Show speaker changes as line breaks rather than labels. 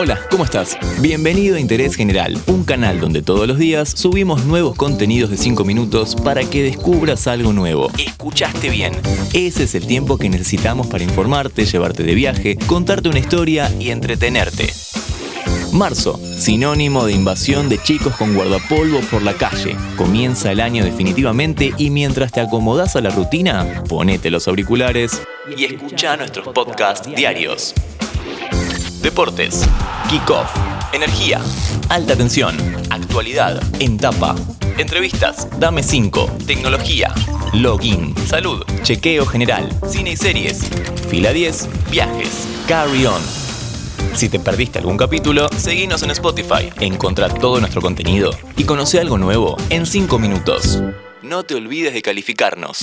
Hola, ¿cómo estás? Bienvenido a Interés General, un canal donde todos los días subimos nuevos contenidos de 5 minutos para que descubras algo nuevo. Escuchaste bien. Ese es el tiempo que necesitamos para informarte, llevarte de viaje, contarte una historia y entretenerte. Marzo, sinónimo de invasión de chicos con guardapolvo por la calle. Comienza el año definitivamente y mientras te acomodas a la rutina, ponete los auriculares y escucha nuestros podcasts diarios. Deportes, kickoff, energía, alta tensión, actualidad, en tapa, entrevistas, dame 5, tecnología, login, salud, chequeo general, cine y series, fila 10, viajes, carry on. Si te perdiste algún capítulo, seguinos en Spotify, encontrá todo nuestro contenido y conoce algo nuevo en 5 minutos. No te olvides de calificarnos.